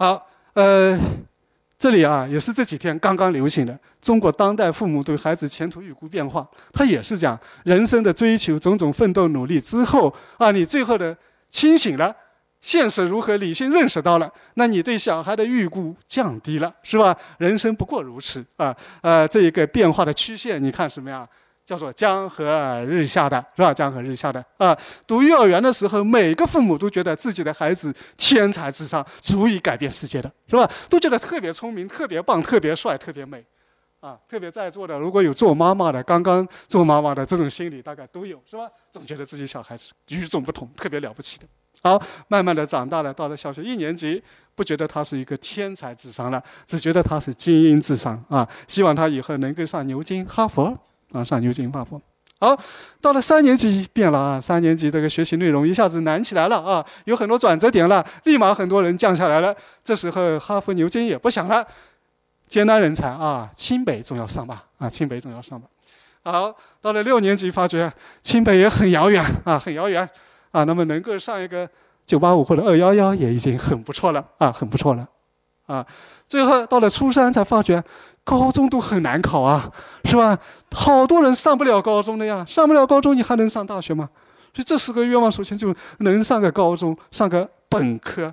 好，呃，这里啊也是这几天刚刚流行的中国当代父母对孩子前途预估变化，他也是讲人生的追求、种种奋斗努力之后啊，你最后的清醒了。现实如何？理性认识到了，那你对小孩的预估降低了，是吧？人生不过如此啊！呃，这一个变化的曲线，你看什么呀？叫做江河日下的，是吧？江河日下的啊！读幼儿园的时候，每个父母都觉得自己的孩子天才智商，足以改变世界的，是吧？都觉得特别聪明、特别棒、特别帅、特别美，啊！特别在座的如果有做妈妈的，刚刚做妈妈的这种心理大概都有，是吧？总觉得自己小孩子与众不同，特别了不起的。好，慢慢的长大了，到了小学一年级，不觉得他是一个天才智商了，只觉得他是精英智商啊！希望他以后能够上牛津、哈佛啊，上牛津、哈佛。好，到了三年级变了啊，三年级这个学习内容一下子难起来了啊，有很多转折点了，立马很多人降下来了。这时候哈佛、牛津也不想了，艰难人才啊，清北总要上吧啊，清北总要上吧。好，到了六年级发觉清北也很遥远啊，很遥远。啊，那么能够上一个九八五或者二幺幺也已经很不错了啊，很不错了，啊，最后到了初三才发觉，高中都很难考啊，是吧？好多人上不了高中的呀，上不了高中你还能上大学吗？所以这四个愿望首先就能上个高中，上个本科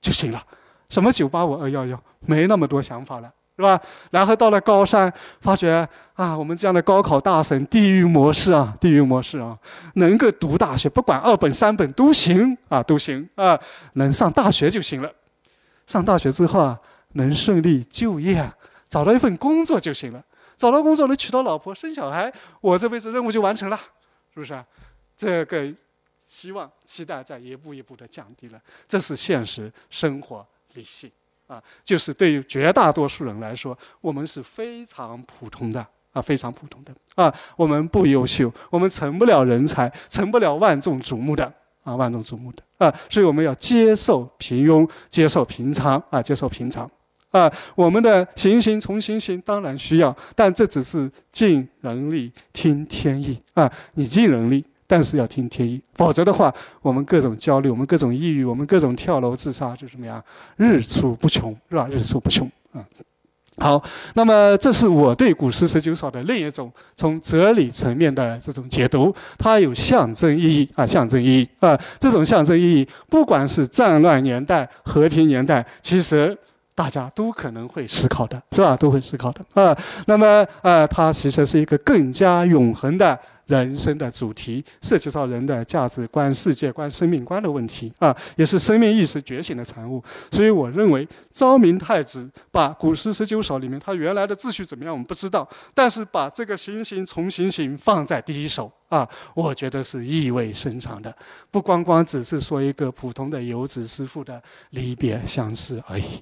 就行了，什么九八五二幺幺没那么多想法了。是吧？然后到了高三，发觉啊，我们这样的高考大省，地狱模式啊，地狱模式啊，能够读大学，不管二本三本都行啊，都行啊，能上大学就行了。上大学之后啊，能顺利就业，找到一份工作就行了。找到工作能娶到老婆生小孩，我这辈子任务就完成了，是不是啊？这个希望期待在一步一步的降低了，这是现实生活理性。啊，就是对于绝大多数人来说，我们是非常普通的啊，非常普通的啊，我们不优秀，我们成不了人才，成不了万众瞩目的啊，万众瞩目的啊，所以我们要接受平庸，接受平常啊，接受平常啊，我们的行行从行行当然需要，但这只是尽人力听天意啊，你尽人力。但是要听天意，否则的话，我们各种焦虑，我们各种抑郁，我们各种跳楼自杀，就什么呀？日出不穷，是吧？日出不穷啊。好，那么这是我对古诗十九首的另一种从哲理层面的这种解读，它有象征意义啊，象征意义啊。这种象征意义，不管是战乱年代、和平年代，其实大家都可能会思考的，是吧？都会思考的啊。那么，呃，它其实是一个更加永恒的。人生的主题涉及到人的价值观、世界观、生命观的问题啊，也是生命意识觉醒的产物。所以，我认为昭明太子把古诗十九首里面他原来的秩序怎么样，我们不知道，但是把这个行行从行行放在第一首啊，我觉得是意味深长的，不光光只是说一个普通的游子思妇的离别相思而已。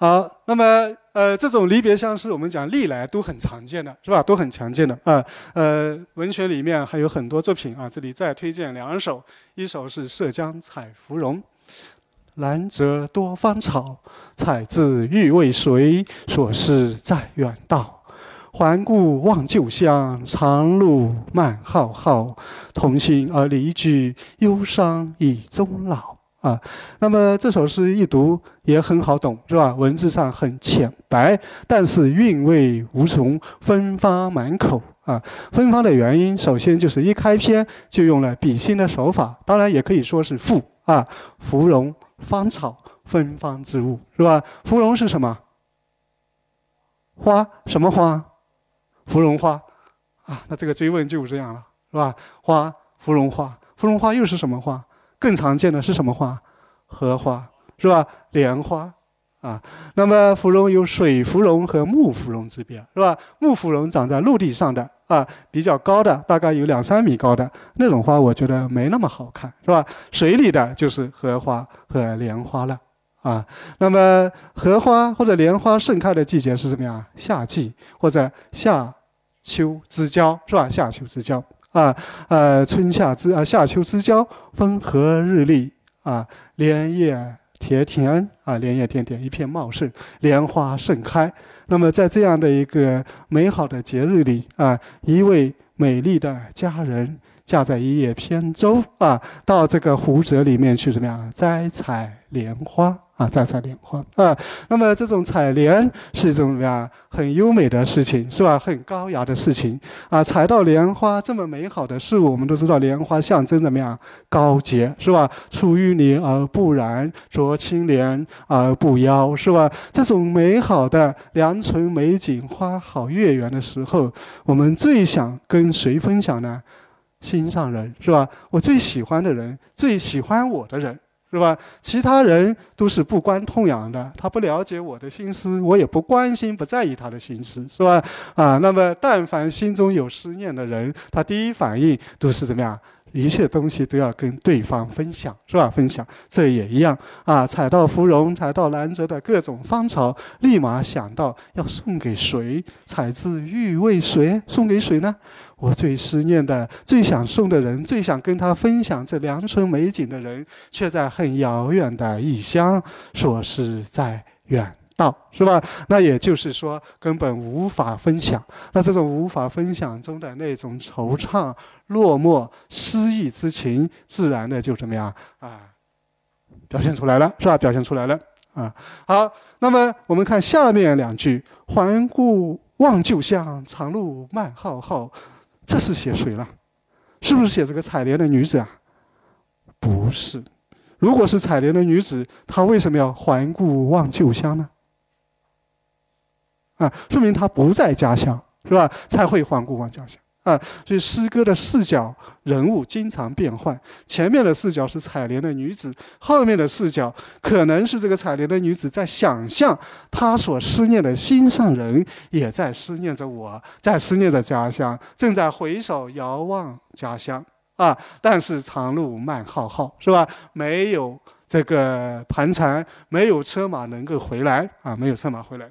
好，那么呃，这种离别相思，我们讲历来都很常见的，是吧？都很常见的啊。呃，文学里面还有很多作品啊，这里再推荐两首，一首是《涉江采芙蓉》：“兰折多芳草，采自欲为谁？所思在远道，还顾望旧乡，长路漫浩浩。同行而离居，忧伤已终老。”啊，那么这首诗一读也很好懂，是吧？文字上很浅白，但是韵味无穷，芬芳满口啊！芬芳的原因，首先就是一开篇就用了比兴的手法，当然也可以说是赋啊。芙蓉、芳草、芬芳之物，是吧？芙蓉是什么？花？什么花？芙蓉花啊！那这个追问就是这样了，是吧？花，芙蓉花，芙蓉花又是什么花？更常见的是什么花？荷花是吧？莲花啊。那么芙蓉有水芙蓉和木芙蓉之别，是吧？木芙蓉长在陆地上的啊，比较高的，大概有两三米高的那种花，我觉得没那么好看，是吧？水里的就是荷花和莲花了啊。那么荷花或者莲花盛开的季节是什么呀？夏季或者夏秋之交，是吧？夏秋之交。啊，呃，春夏之啊，夏秋之交，风和日丽啊，莲叶田田啊，莲叶田田，一片茂盛，莲花盛开。那么，在这样的一个美好的节日里啊，一位美丽的佳人驾在一叶扁舟啊，到这个湖泽里面去怎么样摘采莲花。啊，摘采莲花啊，那么这种采莲是一种怎么样很优美的事情，是吧？很高雅的事情啊，采到莲花这么美好的事物，我们都知道莲花象征怎么样高洁，是吧？出淤泥而不染，濯清涟而不妖，是吧？这种美好的良辰美景、花好月圆的时候，我们最想跟谁分享呢？心上人，是吧？我最喜欢的人，最喜欢我的人。是吧？其他人都是不关痛痒的，他不了解我的心思，我也不关心、不在意他的心思，是吧？啊，那么但凡心中有思念的人，他第一反应都是怎么样？一切东西都要跟对方分享，是吧？分享，这也一样啊。采到芙蓉，采到兰泽的各种芳草，立马想到要送给谁？采自欲为谁？送给谁呢？我最思念的、最想送的人，最想跟他分享这良辰美景的人，却在很遥远的异乡，说是在远。道是吧？那也就是说，根本无法分享。那这种无法分享中的那种惆怅、落寞、失意之情，自然的就怎么样啊？表现出来了，是吧？表现出来了啊。好，那么我们看下面两句：“环顾望旧乡，长路漫浩浩。”这是写谁了？是不是写这个采莲的女子啊？不是。如果是采莲的女子，她为什么要环顾望旧乡呢？啊，说明他不在家乡，是吧？才会环顾望家乡啊。所以诗歌的视角人物经常变换，前面的视角是采莲的女子，后面的视角可能是这个采莲的女子在想象她所思念的心上人也在思念着我，在思念着家乡，正在回首遥望家乡啊。但是长路漫浩浩，是吧？没有这个盘缠，没有车马能够回来啊，没有车马回来。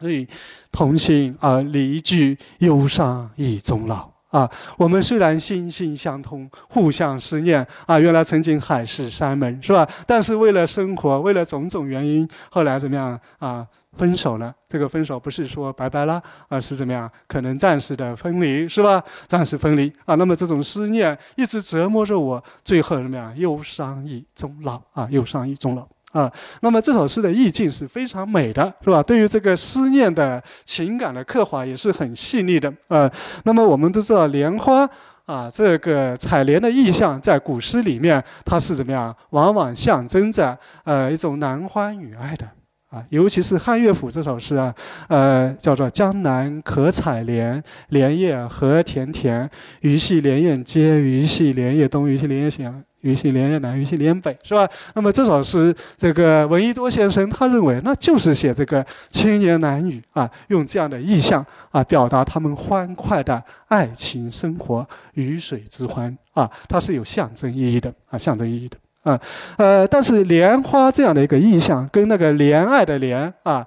所以，同心而离聚，忧伤以终老啊！我们虽然心心相通，互相思念啊，原来曾经海誓山盟，是吧？但是为了生活，为了种种原因，后来怎么样啊？分手了。这个分手不是说拜拜了，而是怎么样？可能暂时的分离，是吧？暂时分离啊。那么这种思念一直折磨着我，最后怎么样？忧伤以终老啊！忧伤以终老。啊，那么这首诗的意境是非常美的，是吧？对于这个思念的情感的刻画也是很细腻的。呃，那么我们都知道莲花啊，这个采莲的意象在古诗里面它是怎么样？往往象征着呃一种男欢女爱的啊，尤其是汉乐府这首诗啊，呃，叫做“江南可采莲，莲叶何田田，鱼戏莲叶间，鱼戏莲叶东，鱼戏莲叶西。”于是连夜南，于是连北，是吧？那么这首诗，这个闻一多先生他认为，那就是写这个青年男女啊，用这样的意象啊，表达他们欢快的爱情生活，鱼水之欢啊，它是有象征意义的啊，象征意义的啊，呃，但是莲花这样的一个意象，跟那个怜爱的怜啊。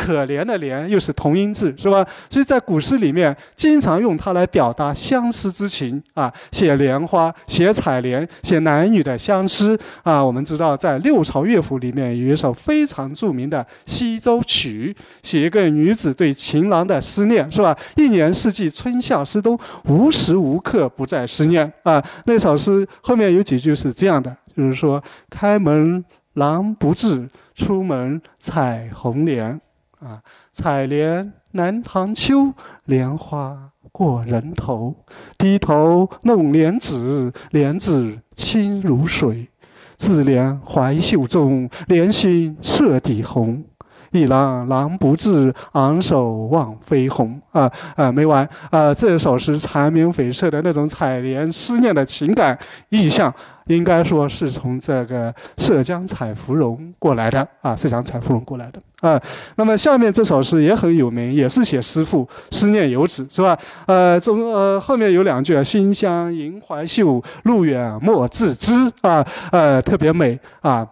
可怜的怜又是同音字，是吧？所以在古诗里面，经常用它来表达相思之情啊，写莲花，写采莲，写男女的相思啊。我们知道，在六朝乐府里面有一首非常著名的《西洲曲》，写一个女子对情郎的思念，是吧？一年四季，春夏秋冬，无时无刻不在思念啊。那首诗后面有几句是这样的，就是说：“开门郎不至，出门采红莲。”啊，采莲南塘秋，莲花过人头。低头弄莲子，莲子清如水。自怜怀袖中，莲心彻底红。一郎郎不至，昂首望飞鸿。啊啊，没完啊！这首诗缠绵悱恻的那种采莲思念的情感意象，应该说是从这个涉江采芙蓉过来的啊，涉江采芙蓉过来的啊。那么下面这首诗也很有名，也是写思妇思念游子，是吧？呃，中呃后面有两句啊：“馨香盈怀袖，路远莫自知。”啊，呃，特别美啊，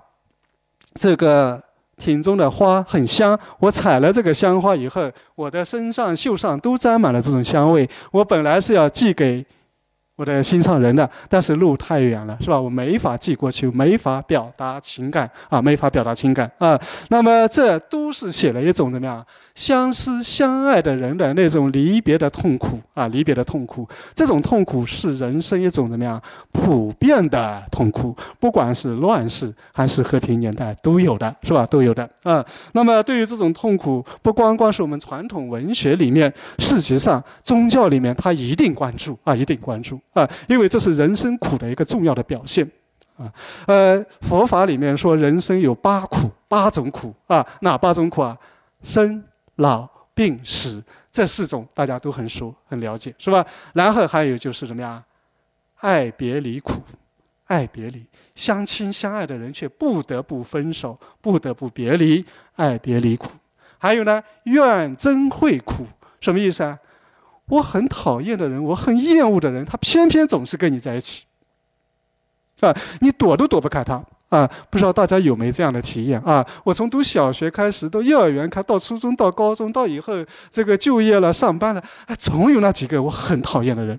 这个。庭中的花很香，我采了这个香花以后，我的身上、袖上都沾满了这种香味。我本来是要寄给我的心上人的，但是路太远了，是吧？我没法寄过去，没法表达情感啊，没法表达情感啊。那么这都是写了一种怎么样相思相爱的人的那种离别的痛苦啊，离别的痛苦。这种痛苦是人生一种怎么样普遍的痛苦，不管是乱世还是和平年代都有的，是吧？都有的啊。那么对于这种痛苦，不光光是我们传统文学里面，事实上宗教里面他一定关注啊，一定关注。啊，因为这是人生苦的一个重要的表现，啊，呃，佛法里面说人生有八苦，八种苦啊，哪八种苦啊？生、老、病、死，这四种大家都很熟、很了解，是吧？然后还有就是什么呀？爱别离苦，爱别离，相亲相爱的人却不得不分手，不得不别离，爱别离苦。还有呢，怨憎会苦，什么意思啊？我很讨厌的人，我很厌恶的人，他偏偏总是跟你在一起，啊，你躲都躲不开他啊！不知道大家有没有这样的体验啊？我从读小学开始，到幼儿园，开到初中，到高中，到以后这个就业了、上班了，哎，总有那几个我很讨厌的人，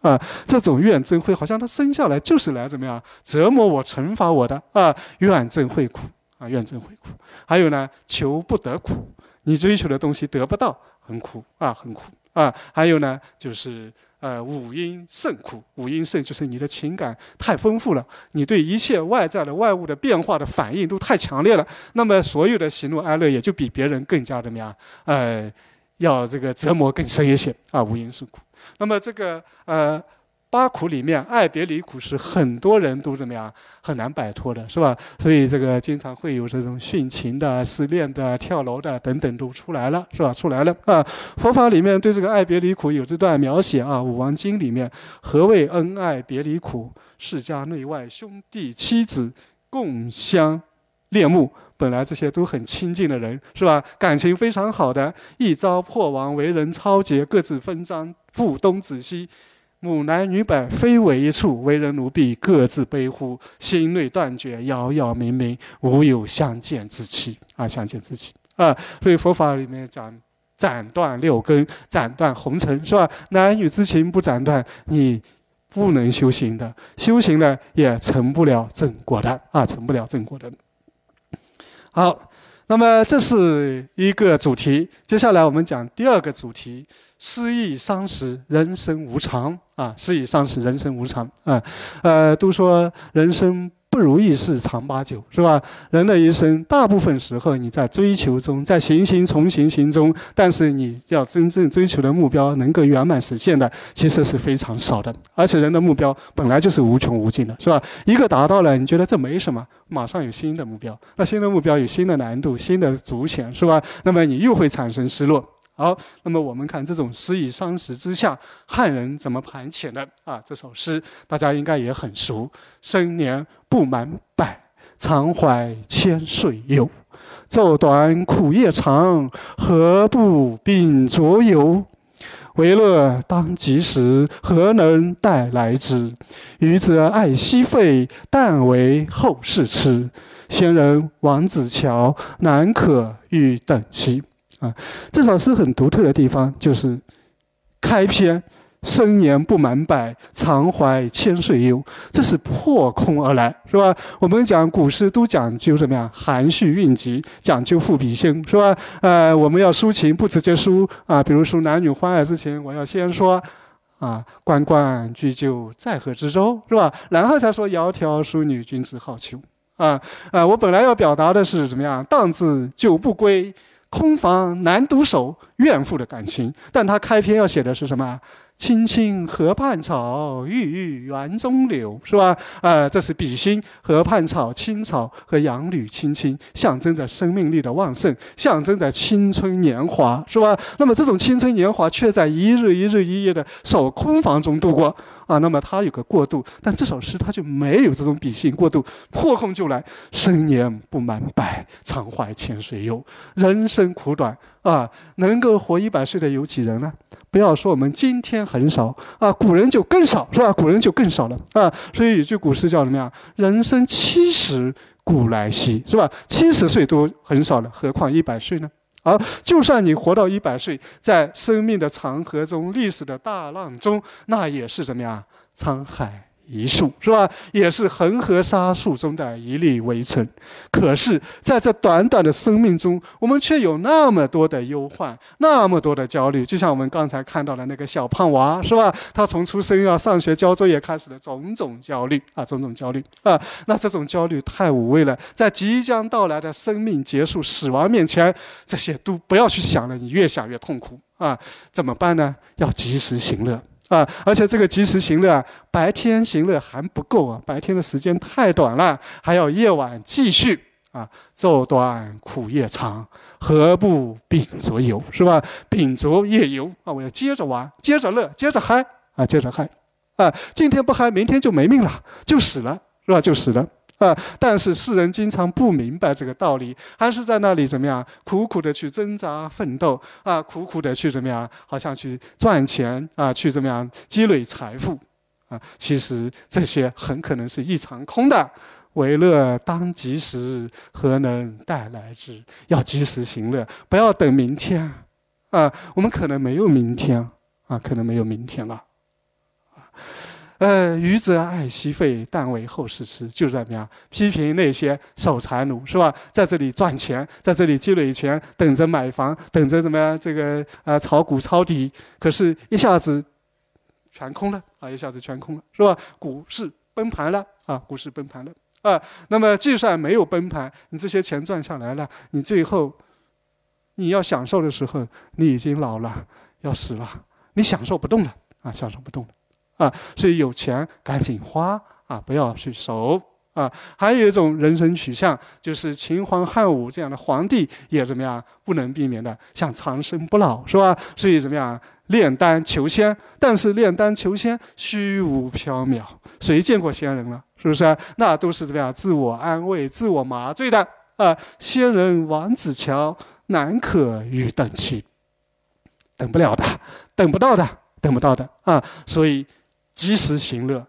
啊，这种怨憎会，好像他生下来就是来怎么样折磨我、惩罚我的啊！怨憎会苦啊，怨憎会苦。还有呢，求不得苦，你追求的东西得不到，很苦啊，很苦。啊，还有呢，就是呃，五阴盛苦。五阴盛就是你的情感太丰富了，你对一切外在的外物的变化的反应都太强烈了。那么所有的喜怒哀乐也就比别人更加怎么样？呃，要这个折磨更深一些啊。五阴盛苦。那么这个呃。八苦里面，爱别离苦是很多人都怎么样很难摆脱的，是吧？所以这个经常会有这种殉情的、失恋的、跳楼的等等都出来了，是吧？出来了啊！佛法里面对这个爱别离苦有这段描写啊，《五王经》里面，何谓恩爱别离苦？世家内外兄弟妻子共相恋慕，本来这些都很亲近的人，是吧？感情非常好的，一朝破亡，为人超杰，各自分赃，父东子西。母男女百非为一处，为人奴婢各自悲呼，心内断绝，杳杳冥冥，无有相见之期啊！相见之期啊！所以佛法里面讲斩断六根，斩断红尘，是吧？男女之情不斩断，你不能修行的，修行呢也成不了正果的啊，成不了正果的。好，那么这是一个主题，接下来我们讲第二个主题。失意伤时，人生无常啊！失意伤时，人生无常啊！呃，都说人生不如意事常八九，是吧？人的一生，大部分时候你在追求中，在行行从行行中，但是你要真正追求的目标能够圆满实现的，其实是非常少的。而且人的目标本来就是无穷无尽的，是吧？一个达到了，你觉得这没什么，马上有新的目标，那新的目标有新的难度、新的阻险，是吧？那么你又会产生失落。好，那么我们看这种失意伤时之下，汉人怎么盘遣的啊？这首诗大家应该也很熟：“生年不满百，常怀千岁忧。昼短苦夜长，何不秉烛游？为乐当及时，何能待来之？余则爱惜费，但为后世吃。先人王子乔，难可与等齐。”啊，这首诗很独特的地方就是开篇“生年不满百，常怀千岁忧”，这是破空而来，是吧？我们讲古诗都讲究什么呀？含蓄蕴藉，讲究赋比兴，是吧？呃，我们要抒情不直接抒啊，比如说男女欢爱之情，我要先说啊“关关雎鸠，在河之洲”，是吧？然后才说“窈窕淑女，君子好逑”啊啊！我本来要表达的是怎么样？“荡子久不归。”空房难独守，怨妇的感情。但他开篇要写的是什么？青青河畔草，郁郁园中柳，是吧？呃，这是比心，河畔草、青草和杨柳青青，象征着生命力的旺盛，象征着青春年华，是吧？那么这种青春年华却在一日一日一夜的守空房中度过啊。那么它有个过渡，但这首诗它就没有这种比心过渡，破空就来。生年不满百，常怀千岁忧。人生苦短啊，能够活一百岁的有几人呢？不要说我们今天很少啊，古人就更少，是吧？古人就更少了啊。所以有句古诗叫什么呀？“人生七十古来稀”，是吧？七十岁都很少了，何况一百岁呢？而就算你活到一百岁，在生命的长河中、历史的大浪中，那也是怎么样？沧海。一树是吧？也是恒河沙数中的一粒微尘。可是，在这短短的生命中，我们却有那么多的忧患，那么多的焦虑。就像我们刚才看到的那个小胖娃，是吧？他从出生要上学交作业开始的种种焦虑啊，种种焦虑啊。那这种焦虑太无谓了，在即将到来的生命结束、死亡面前，这些都不要去想了。你越想越痛苦啊！怎么办呢？要及时行乐。啊，而且这个及时行乐啊，白天行乐还不够啊，白天的时间太短了，还要夜晚继续啊。昼短苦夜长，何不秉烛游，是吧？秉烛夜游啊，我要接着玩，接着乐，接着嗨啊，接着嗨啊。今天不嗨，明天就没命了，就死了，是吧？就死了。啊！但是世人经常不明白这个道理，还是在那里怎么样苦苦的去挣扎奋斗啊，苦苦的去怎么样，好像去赚钱啊，去怎么样积累财富啊？其实这些很可能是一场空的。为乐当及时，何能待来之？要及时行乐，不要等明天啊！我们可能没有明天啊，可能没有明天了。呃，愚者爱惜肺，但为后世吃，就是怎么样批评那些守财奴是吧？在这里赚钱，在这里积累钱，等着买房，等着怎么样？这个啊，炒股抄底，可是一下子全空了啊！一下子全空了是吧？股市崩盘了啊！股市崩盘了啊！那么就算没有崩盘，你这些钱赚下来了，你最后你要享受的时候，你已经老了，要死了，你享受不动了啊！享受不动了。啊，所以有钱赶紧花啊，不要去守啊。还有一种人生取向，就是秦皇汉武这样的皇帝也怎么样，不能避免的，想长生不老，是吧？所以怎么样，炼丹求仙。但是炼丹求仙虚无缥缈，谁见过仙人了？是不是？那都是怎么样，自我安慰、自我麻醉的啊。仙人王子乔难可与等齐，等不了的，等不到的，等不到的啊。所以。及时行乐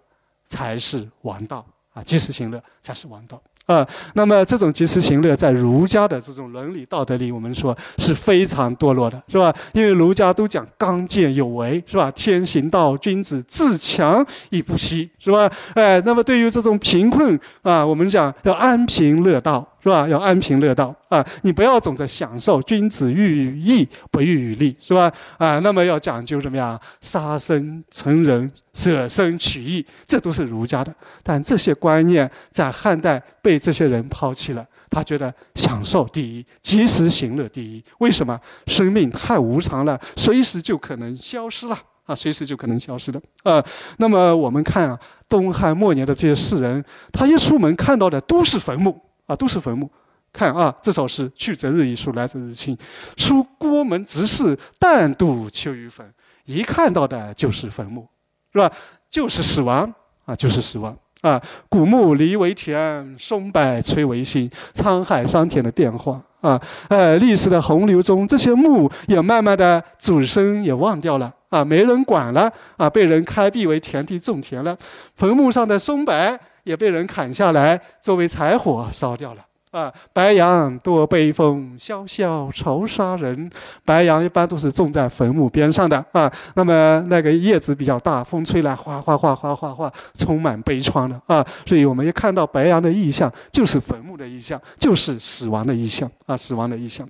才是王道啊！及时行乐才是王道啊！那么这种及时行乐，在儒家的这种伦理道德里，我们说是非常堕落的，是吧？因为儒家都讲刚健有为，是吧？天行道，君子自强以不息，是吧？哎，那么对于这种贫困啊，我们讲要安贫乐道。是吧？要安贫乐道啊！你不要总在享受。君子喻于义，不喻于利，是吧？啊，那么要讲究怎么样？杀生成仁，舍生取义，这都是儒家的。但这些观念在汉代被这些人抛弃了。他觉得享受第一，及时行乐第一。为什么？生命太无常了，随时就可能消失了啊！随时就可能消失的啊！那么我们看啊，东汉末年的这些士人，他一出门看到的都是坟墓。啊，都是坟墓。看啊，这首诗“去择日已疏，来择日青”。出郭门直视，但渡秋雨坟。一看到的就是坟墓，是吧？就是死亡啊，就是死亡啊。古木离为田，松柏摧为薪。沧海桑田的变化啊，呃，历史的洪流中，这些墓也慢慢的祖孙也忘掉了啊，没人管了啊，被人开辟为田地种田了。坟墓上的松柏。也被人砍下来作为柴火烧掉了啊！白杨多悲风，萧萧愁杀人。白杨一般都是种在坟墓边上的啊。那么那个叶子比较大，风吹来哗哗哗哗哗哗，充满悲怆的啊。所以我们一看到白杨的意象，就是坟墓的意象，就是死亡的意象啊，死亡的意象。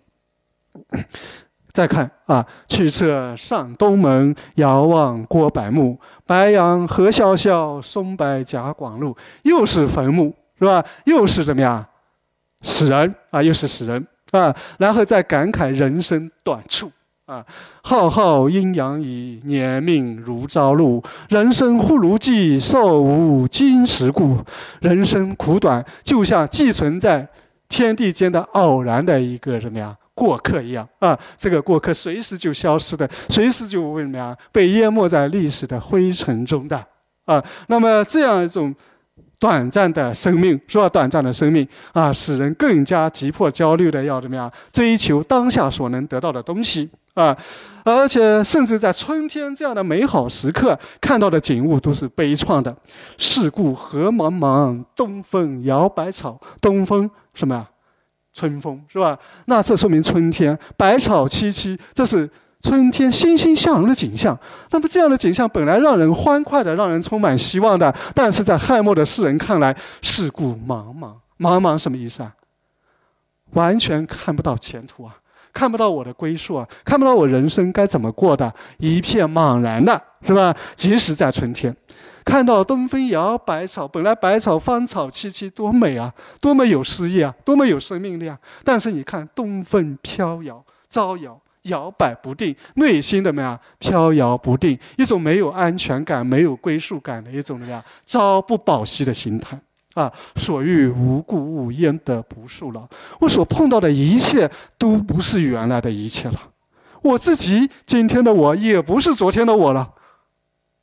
再看啊，去侧上东门，遥望郭柏墓。白杨何萧萧，松柏夹广路。又是坟墓，是吧？又是怎么样？死人啊，又是死人啊。然后再感慨人生短促啊。浩浩阴阳已，年命如朝露。人生忽如寄，寿无今时故。人生苦短，就像寄存在天地间的偶然的一个什么呀？过客一样啊，这个过客随时就消失的，随时就为什么呀？被淹没在历史的灰尘中的啊。那么这样一种短暂的生命，是吧？短暂的生命啊，使人更加急迫、焦虑的要怎么样？追求当下所能得到的东西啊！而且甚至在春天这样的美好时刻，看到的景物都是悲怆的。世故何茫茫，东风摇百草。东风什么呀？春风，是吧？那这说明春天百草萋萋，这是春天欣欣向荣的景象。那么这样的景象本来让人欢快的，让人充满希望的，但是在汉末的诗人看来，世故茫茫，茫茫什么意思啊？完全看不到前途啊，看不到我的归宿啊，看不到我人生该怎么过的，一片茫然的，是吧？即使在春天。看到东风摇百草，本来百草芳草萋萋，多美啊，多么有诗意啊，多么有生命力啊！但是你看，东风飘摇，招摇，摇摆不定，内心怎么样？飘摇不定，一种没有安全感、没有归属感的一种怎么样？朝不保夕的心态啊！所遇无故物，焉得不速劳？我所碰到的一切都不是原来的一切了，我自己今天的我也不是昨天的我了。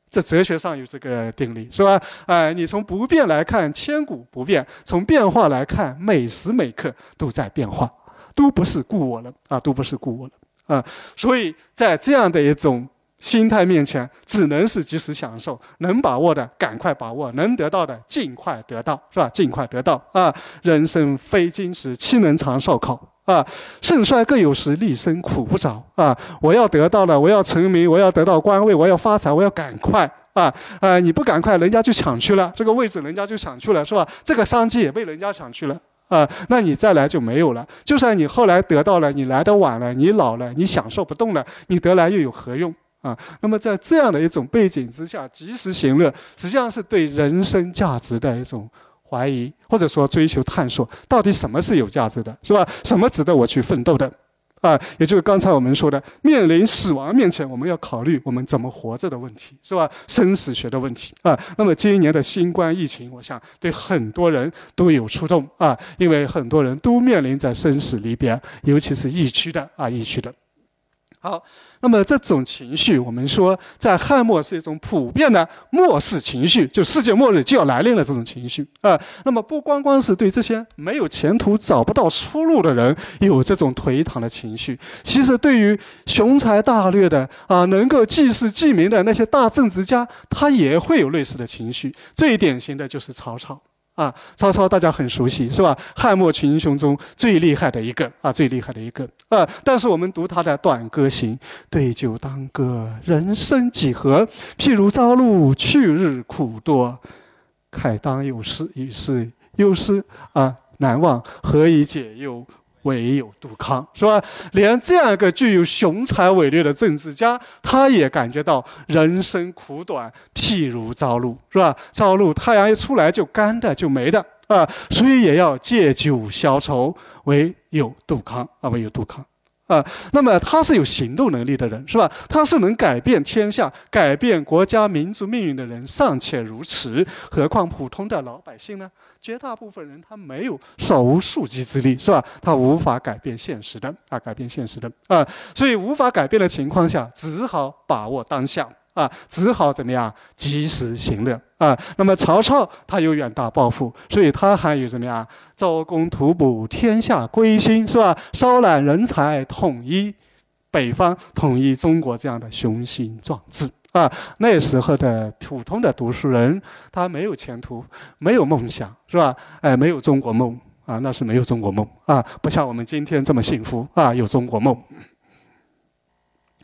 这哲学上有这个定理，是吧？哎，你从不变来看，千古不变；从变化来看，每时每刻都在变化，都不是故我了啊，都不是故我了啊。所以在这样的一种心态面前，只能是及时享受，能把握的赶快把握，能得到的尽快得到，是吧？尽快得到啊！人生非金石，岂能长寿考？啊，盛衰各有时，立身苦不着啊！我要得到了，我要成名，我要得到官位，我要发财，我要赶快啊！啊，你不赶快，人家就抢去了这个位置，人家就抢去了，是吧？这个商机也被人家抢去了啊！那你再来就没有了。就算你后来得到了，你来的晚了，你老了，你享受不动了，你得来又有何用啊？那么在这样的一种背景之下，及时行乐，实际上是对人生价值的一种。怀疑或者说追求探索，到底什么是有价值的，是吧？什么值得我去奋斗的？啊，也就是刚才我们说的，面临死亡面前，我们要考虑我们怎么活着的问题，是吧？生死学的问题啊。那么今年的新冠疫情，我想对很多人都有触动啊，因为很多人都面临着生死离别，尤其是疫区的啊，疫区的。好。那么这种情绪，我们说在汉末是一种普遍的末世情绪，就世界末日就要来临了这种情绪啊。那么不光光是对这些没有前途、找不到出路的人有这种颓唐的情绪，其实对于雄才大略的啊，能够济世济民的那些大政治家，他也会有类似的情绪。最典型的就是曹操。啊，曹操大家很熟悉，是吧？汉末群雄中最厉害的一个啊，最厉害的一个啊。但是我们读他的《短歌行》，对酒当歌，人生几何？譬如朝露，去日苦多。慨当有时，已是有时啊，难忘，何以解忧？唯有杜康，是吧？连这样一个具有雄才伟略的政治家，他也感觉到人生苦短，譬如朝露，是吧？朝露，太阳一出来就干的，就没的啊，所以也要借酒消愁，唯有杜康啊，唯有杜康。啊，那么他是有行动能力的人，是吧？他是能改变天下、改变国家民族命运的人，尚且如此，何况普通的老百姓呢？绝大部分人他没有手无缚鸡之力，是吧？他无法改变现实的啊，改变现实的啊，所以无法改变的情况下，只好把握当下。啊，只好怎么样及时行乐啊？那么曹操他有远大抱负，所以他还有怎么样招工图补，天下归心，是吧？招揽人才，统一北方，统一中国这样的雄心壮志啊！那时候的普通的读书人，他没有前途，没有梦想，是吧？哎，没有中国梦啊，那是没有中国梦啊，不像我们今天这么幸福啊，有中国梦。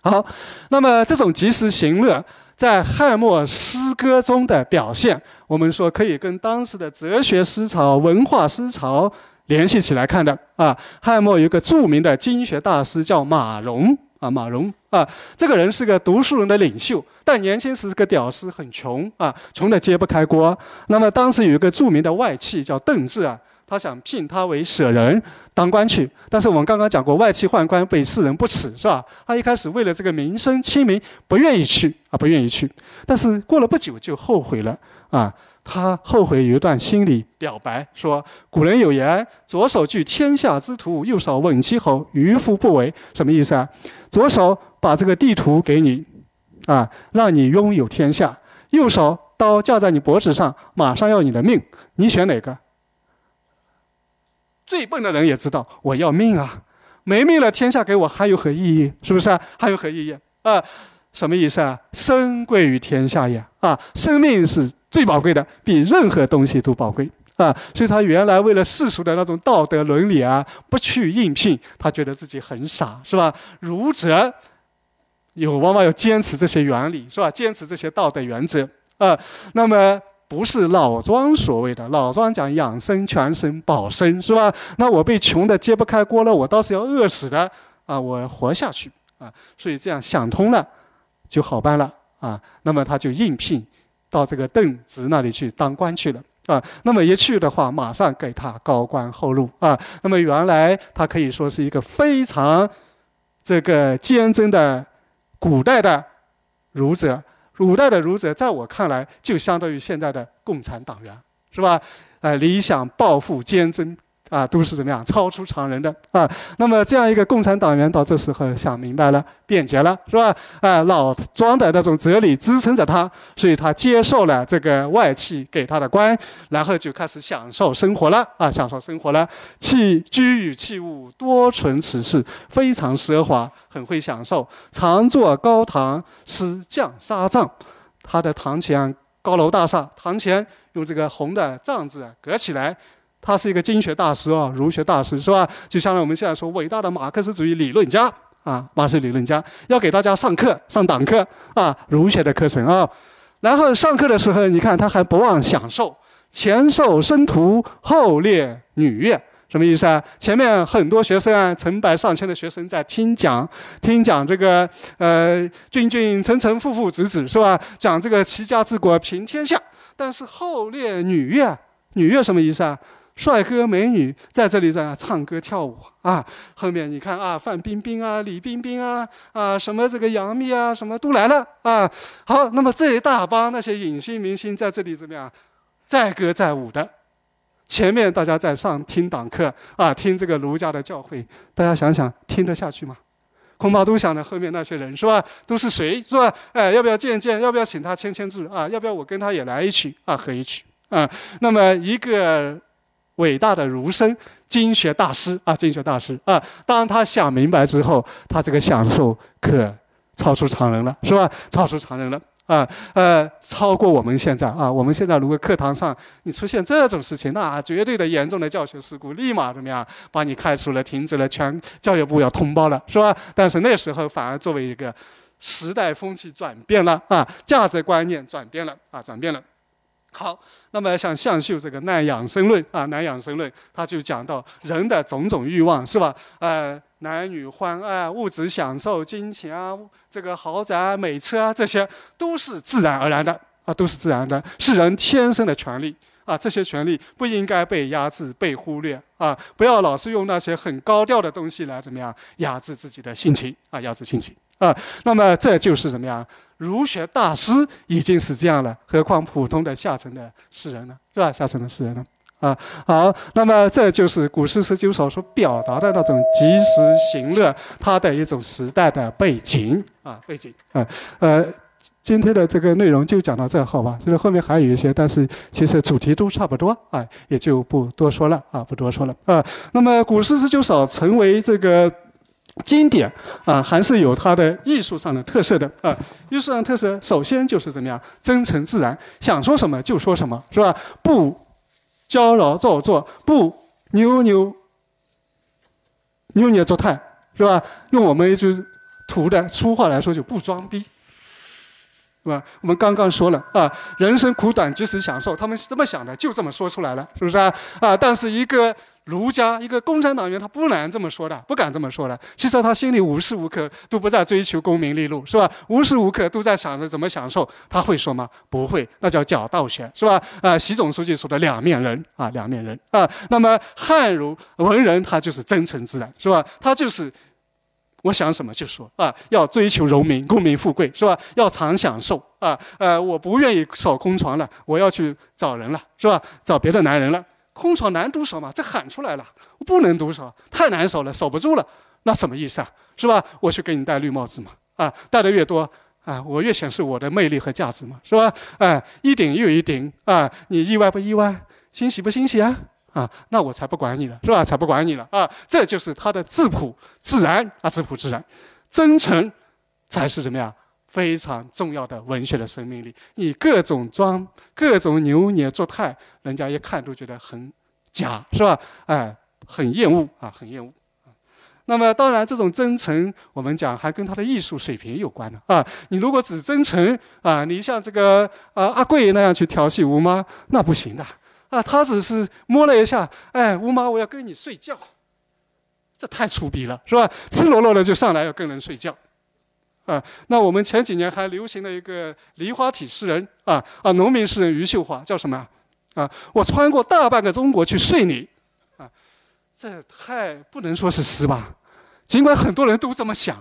好，那么这种及时行乐在汉末诗歌中的表现，我们说可以跟当时的哲学思潮、文化思潮联系起来看的啊。汉末有个著名的经学大师叫马融啊，马融啊，这个人是个读书人的领袖，但年轻时是个屌丝，很穷啊，穷得揭不开锅。那么当时有一个著名的外戚叫邓志啊。他想聘他为舍人当官去，但是我们刚刚讲过，外戚宦官被世人不齿，是吧？他一开始为了这个名声亲民，不愿意去啊，不愿意去。但是过了不久就后悔了啊，他后悔有一段心理表白，说：“古人有言，左手据天下之图，右手吻其喉，渔夫不为。”什么意思啊？左手把这个地图给你，啊，让你拥有天下；右手刀架在你脖子上，马上要你的命，你选哪个？最笨的人也知道，我要命啊！没命了，天下给我还有何意义？是不是啊？还有何意义啊？什么意思啊？生贵于天下也啊！生命是最宝贵的，比任何东西都宝贵啊，所以他原来为了世俗的那种道德伦理啊，不去应聘，他觉得自己很傻，是吧？儒者有往往要坚持这些原理，是吧？坚持这些道德原则啊。那么不是老庄所谓的，老庄讲养生、全身、保身，是吧？那我被穷的揭不开锅了，我倒是要饿死的啊，我活下去啊。所以这样想通了，就好办了啊。那么他就应聘到这个邓直那里去当官去了啊。那么一去的话，马上给他高官厚禄啊。那么原来他可以说是一个非常这个坚贞的。古代的儒者，古代的儒者，在我看来，就相当于现在的共产党员，是吧？哎，理想、抱负、坚贞。啊，都是怎么样超出常人的啊？那么这样一个共产党员到这时候想明白了，辩解了，是吧？啊，老庄的那种哲理支撑着他，所以他接受了这个外戚给他的官，然后就开始享受生活了啊，享受生活了。器居与器物多存此事，非常奢华，很会享受。常坐高堂施降纱帐，他的堂前高楼大厦，堂前用这个红的帐子隔起来。他是一个经学大师啊，儒学大师是吧？就相当于我们现在说伟大的马克思主义理论家啊，马克思理论家要给大家上课上党课啊，儒学的课程啊。然后上课的时候，你看他还不忘享受，前受生徒，后列女乐，什么意思啊？前面很多学生啊，成百上千的学生在听讲，听讲这个呃，君君臣臣父父子子是吧？讲这个齐家治国平天下。但是后列女乐，女乐什么意思啊？帅哥美女在这里在那唱歌跳舞啊，后面你看啊，范冰冰啊，李冰冰啊，啊什么这个杨幂啊，什么都来了啊。好，那么这一大帮那些影星明星在这里怎么样，载歌载舞的，前面大家在上听党课啊，听这个儒家的教诲，大家想想听得下去吗？恐怕都想着后面那些人是吧，都是谁是吧？哎，要不要见见？要不要请他签签字啊？要不要我跟他也来一曲啊，合一曲啊？那么一个。伟大的儒生、经学大师啊，经学大师啊，当他想明白之后，他这个享受可超出常人了，是吧？超出常人了啊，呃，超过我们现在啊。我们现在如果课堂上你出现这种事情，那绝对的严重的教学事故，立马怎么样，把你开除了、停职了，全教育部要通报了，是吧？但是那时候反而作为一个时代风气转变了啊，价值观念转变了啊，转变了。好，那么像向秀这个《难养生论》啊，《难养生论》他就讲到人的种种欲望是吧？呃，男女欢爱、物质享受、金钱啊，这个豪宅、美车啊，这些都是自然而然的啊，都是自然的，是人天生的权利啊。这些权利不应该被压制、被忽略啊！不要老是用那些很高调的东西来怎么样压制自己的心情啊，压制心情啊。那么这就是怎么样？儒学大师已经是这样了，何况普通的下层的士人呢？是吧？下层的士人呢？啊，好，那么这就是古诗十九首所表达的那种及时行乐，它的一种时代的背景啊，背景啊，呃，今天的这个内容就讲到这，好吧？就是后面还有一些，但是其实主题都差不多啊，也就不多说了啊，不多说了啊。那么古诗十九首成为这个。经典啊，还是有它的艺术上的特色的啊。艺术上特色，首先就是怎么样，真诚自然，想说什么就说什么，是吧？不娇娆造作，不扭扭扭捏作态，是吧？用我们一句土的粗话来说，就不装逼，是吧？我们刚刚说了啊，人生苦短，及时享受，他们是这么想的，就这么说出来了，是不是啊？啊，但是一个。儒家一个共产党员，他不能这么说的，不敢这么说的。其实他心里无时无刻都不在追求功名利禄，是吧？无时无刻都在想着怎么享受。他会说吗？不会，那叫假道学，是吧？啊，习总书记说的两面人啊，两面人啊。那么汉儒文人他就是真诚自然，是吧？他就是我想什么就说啊，要追求荣名、功名富贵，是吧？要常享受啊。呃，我不愿意守空床了，我要去找人了，是吧？找别的男人了。空床难独守嘛，这喊出来了，我不能独守，太难守了，守不住了，那什么意思啊？是吧？我去给你戴绿帽子嘛，啊，戴的越多啊，我越显示我的魅力和价值嘛，是吧？哎，一顶又一顶啊，你意外不意外？欣喜不欣喜啊？啊，那我才不管你了，是吧？才不管你了啊！这就是他的质朴自然啊，质朴自然，真诚才是怎么样？非常重要的文学的生命力。你各种装、各种扭捏作态，人家一看都觉得很假，是吧？哎，很厌恶啊，很厌恶。那么，当然，这种真诚，我们讲还跟他的艺术水平有关的啊。你如果只真诚啊，你像这个啊阿贵那样去调戏吴妈，那不行的啊。他只是摸了一下，哎，吴妈，我要跟你睡觉，这太粗鄙了，是吧？赤裸裸的就上来要跟人睡觉，啊。那我们前几年还流行了一个梨花体诗人啊啊，农民诗人余秀华叫什么啊？我穿过大半个中国去睡你。啊这太不能说是诗吧，尽管很多人都这么想，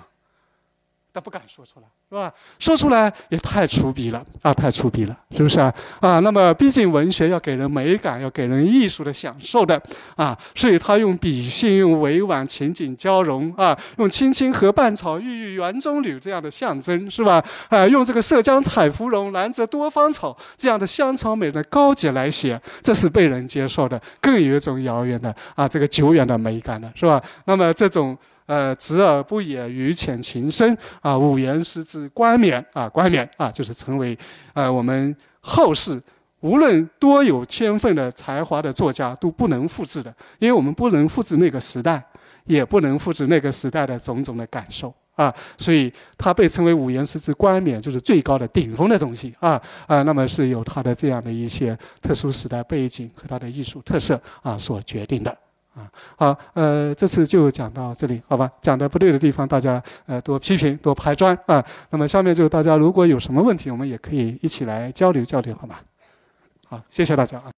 但不敢说出来。是吧？说出来也太粗鄙了啊！太粗鄙了，是不是啊？啊，那么毕竟文学要给人美感，要给人艺术的享受的啊，所以他用笔性，用委婉情景交融啊，用“青青河畔草，郁郁园中柳”这样的象征，是吧？啊，用这个“涉江采芙蓉，兰泽多芳草”这样的香草美的高洁来写，这是被人接受的，更有一种遥远的啊，这个久远的美感的，是吧？那么这种。呃，直而不也，于浅情深啊，五言诗之冠冕啊，冠冕啊，就是成为呃我们后世无论多有天分的才华的作家都不能复制的，因为我们不能复制那个时代，也不能复制那个时代的种种的感受啊，所以它被称为五言诗之冠冕，就是最高的顶峰的东西啊啊，那么是有它的这样的一些特殊时代背景和它的艺术特色啊所决定的。啊，好，呃，这次就讲到这里，好吧？讲的不对的地方，大家呃多批评，多拍砖啊。那么下面就是大家如果有什么问题，我们也可以一起来交流交流，好吧？好，谢谢大家啊。